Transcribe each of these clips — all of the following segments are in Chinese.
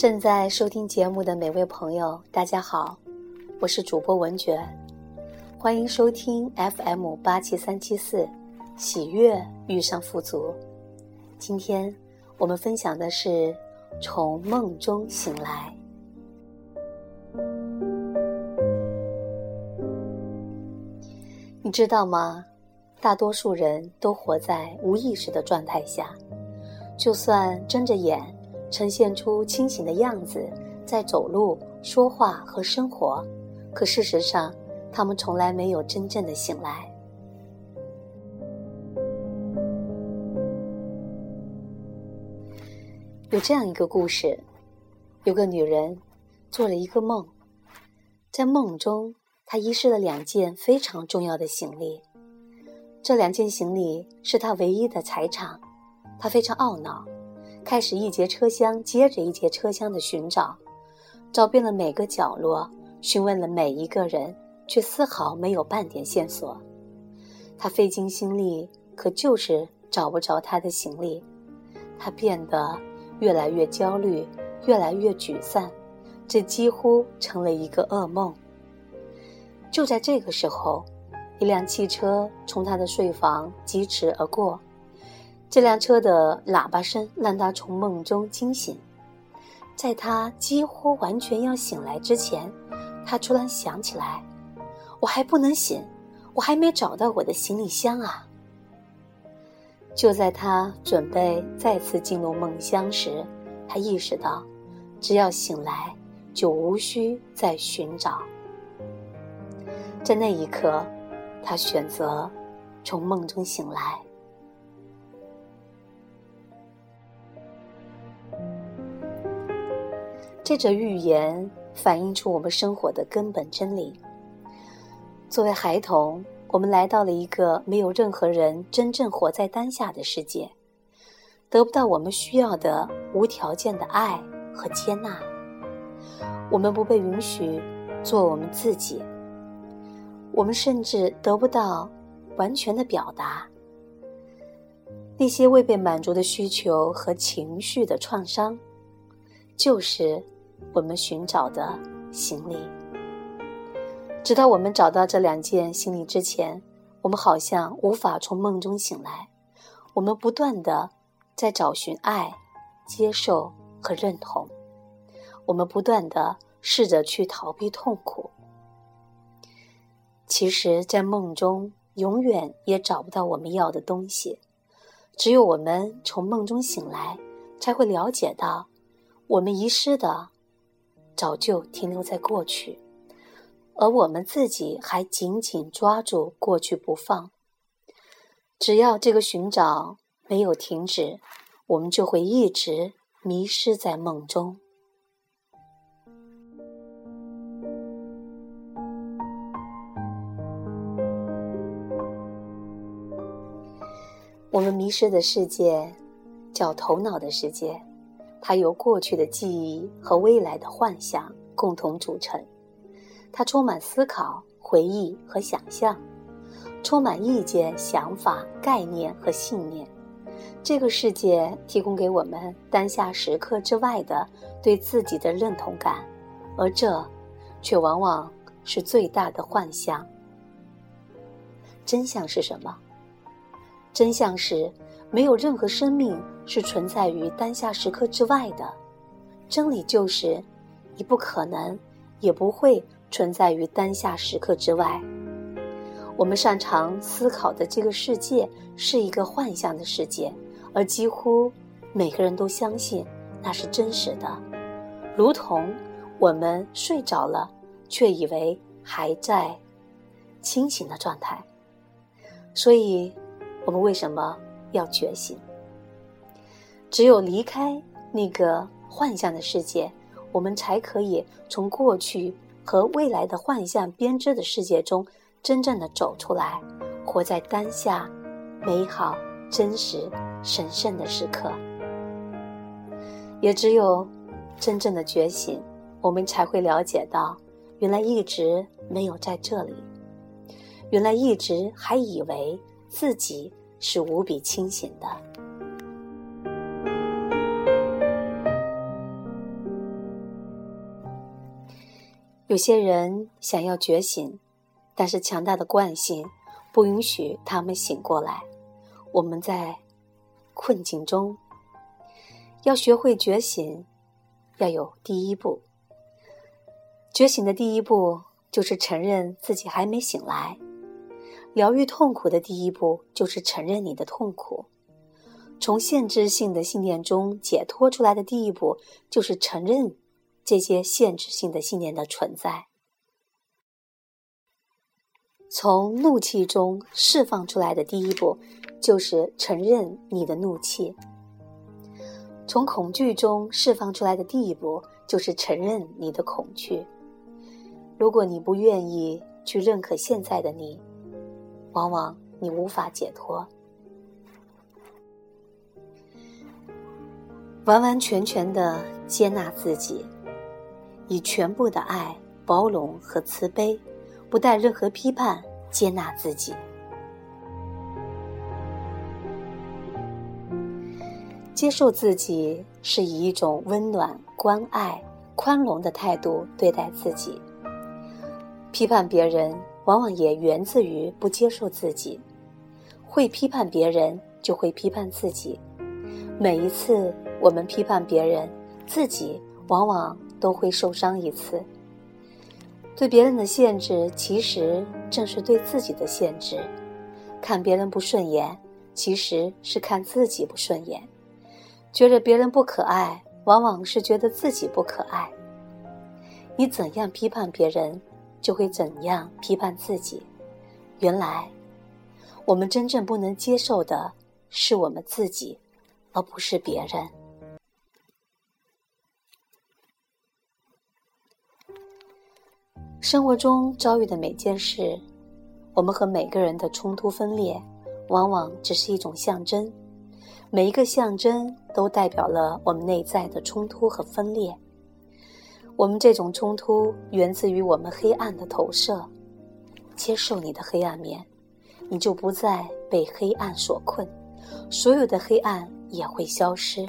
正在收听节目的每位朋友，大家好，我是主播文觉，欢迎收听 FM 八七三七四，喜悦遇上富足。今天我们分享的是从梦中醒来。你知道吗？大多数人都活在无意识的状态下，就算睁着眼，呈现出清醒的样子，在走路、说话和生活，可事实上，他们从来没有真正的醒来。有这样一个故事：有个女人做了一个梦，在梦中，她遗失了两件非常重要的行李。这两件行李是她唯一的财产，她非常懊恼，开始一节车厢接着一节车厢的寻找，找遍了每个角落，询问了每一个人，却丝毫没有半点线索。他费尽心力，可就是找不着他的行李。他变得越来越焦虑，越来越沮丧，这几乎成了一个噩梦。就在这个时候。一辆汽车从他的睡房疾驰而过，这辆车的喇叭声让他从梦中惊醒。在他几乎完全要醒来之前，他突然想起来：“我还不能醒，我还没找到我的行李箱啊！”就在他准备再次进入梦乡时，他意识到，只要醒来，就无需再寻找。在那一刻。他选择从梦中醒来。这则寓言反映出我们生活的根本真理。作为孩童，我们来到了一个没有任何人真正活在当下的世界，得不到我们需要的无条件的爱和接纳。我们不被允许做我们自己。我们甚至得不到完全的表达，那些未被满足的需求和情绪的创伤，就是我们寻找的行李。直到我们找到这两件行李之前，我们好像无法从梦中醒来。我们不断的在找寻爱、接受和认同，我们不断的试着去逃避痛苦。其实，在梦中永远也找不到我们要的东西，只有我们从梦中醒来，才会了解到，我们遗失的早就停留在过去，而我们自己还紧紧抓住过去不放。只要这个寻找没有停止，我们就会一直迷失在梦中。我们迷失的世界，叫头脑的世界，它由过去的记忆和未来的幻想共同组成。它充满思考、回忆和想象，充满意见、想法、概念和信念。这个世界提供给我们当下时刻之外的对自己的认同感，而这，却往往是最大的幻象。真相是什么？真相是，没有任何生命是存在于当下时刻之外的。真理就是，你不可能，也不会存在于当下时刻之外。我们擅长思考的这个世界是一个幻象的世界，而几乎每个人都相信那是真实的，如同我们睡着了，却以为还在清醒的状态。所以。我们为什么要觉醒？只有离开那个幻象的世界，我们才可以从过去和未来的幻象编织的世界中真正的走出来，活在当下美好、真实、神圣的时刻。也只有真正的觉醒，我们才会了解到，原来一直没有在这里，原来一直还以为。自己是无比清醒的。有些人想要觉醒，但是强大的惯性不允许他们醒过来。我们在困境中，要学会觉醒，要有第一步。觉醒的第一步就是承认自己还没醒来。疗愈痛苦的第一步就是承认你的痛苦。从限制性的信念中解脱出来的第一步就是承认。这些限制性的信念的存在，从怒气中释放出来的第一步，就是承认你的怒气；从恐惧中释放出来的第一步，就是承认你的恐惧。如果你不愿意去认可现在的你，往往你无法解脱。完完全全的接纳自己。以全部的爱、包容和慈悲，不带任何批判，接纳自己。接受自己是以一种温暖、关爱、宽容的态度对待自己。批判别人，往往也源自于不接受自己。会批判别人，就会批判自己。每一次我们批判别人，自己往往。都会受伤一次。对别人的限制，其实正是对自己的限制。看别人不顺眼，其实是看自己不顺眼。觉得别人不可爱，往往是觉得自己不可爱。你怎样批判别人，就会怎样批判自己。原来，我们真正不能接受的是我们自己，而不是别人。生活中遭遇的每件事，我们和每个人的冲突分裂，往往只是一种象征。每一个象征都代表了我们内在的冲突和分裂。我们这种冲突源自于我们黑暗的投射。接受你的黑暗面，你就不再被黑暗所困，所有的黑暗也会消失。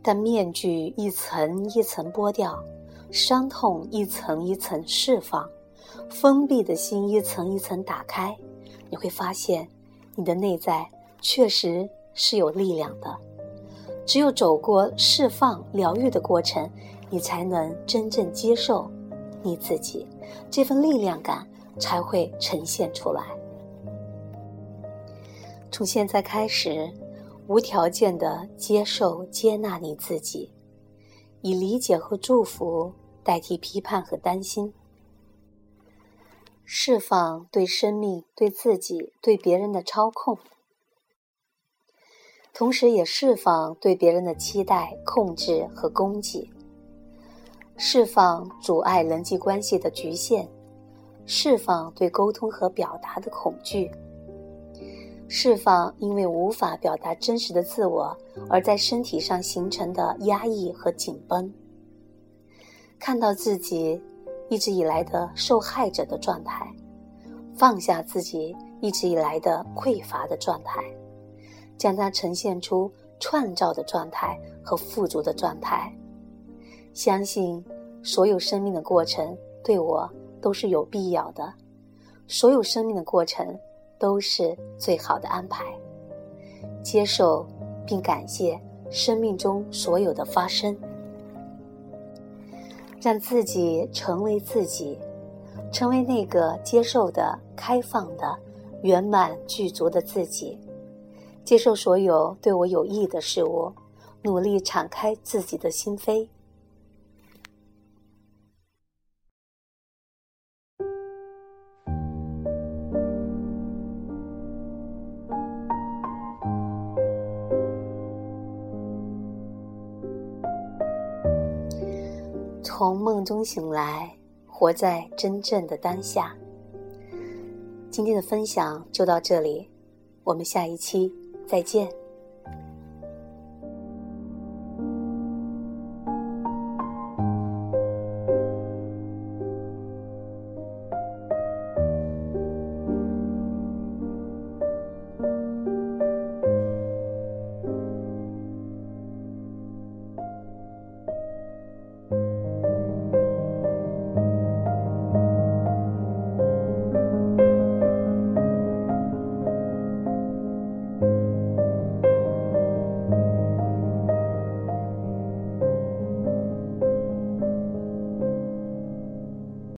但面具一层一层剥掉。伤痛一层一层释放，封闭的心一层一层打开，你会发现，你的内在确实是有力量的。只有走过释放、疗愈的过程，你才能真正接受你自己，这份力量感才会呈现出来。从现在开始，无条件的接受、接纳你自己。以理解和祝福代替批判和担心，释放对生命、对自己、对别人的操控，同时也释放对别人的期待、控制和攻击，释放阻碍人际关系的局限，释放对沟通和表达的恐惧。释放因为无法表达真实的自我而在身体上形成的压抑和紧绷。看到自己一直以来的受害者的状态，放下自己一直以来的匮乏的状态，将它呈现出创造的状态和富足的状态。相信所有生命的过程对我都是有必要的，所有生命的过程。都是最好的安排。接受并感谢生命中所有的发生，让自己成为自己，成为那个接受的、开放的、圆满具足的自己。接受所有对我有益的事物，努力敞开自己的心扉。从梦中醒来，活在真正的当下。今天的分享就到这里，我们下一期再见。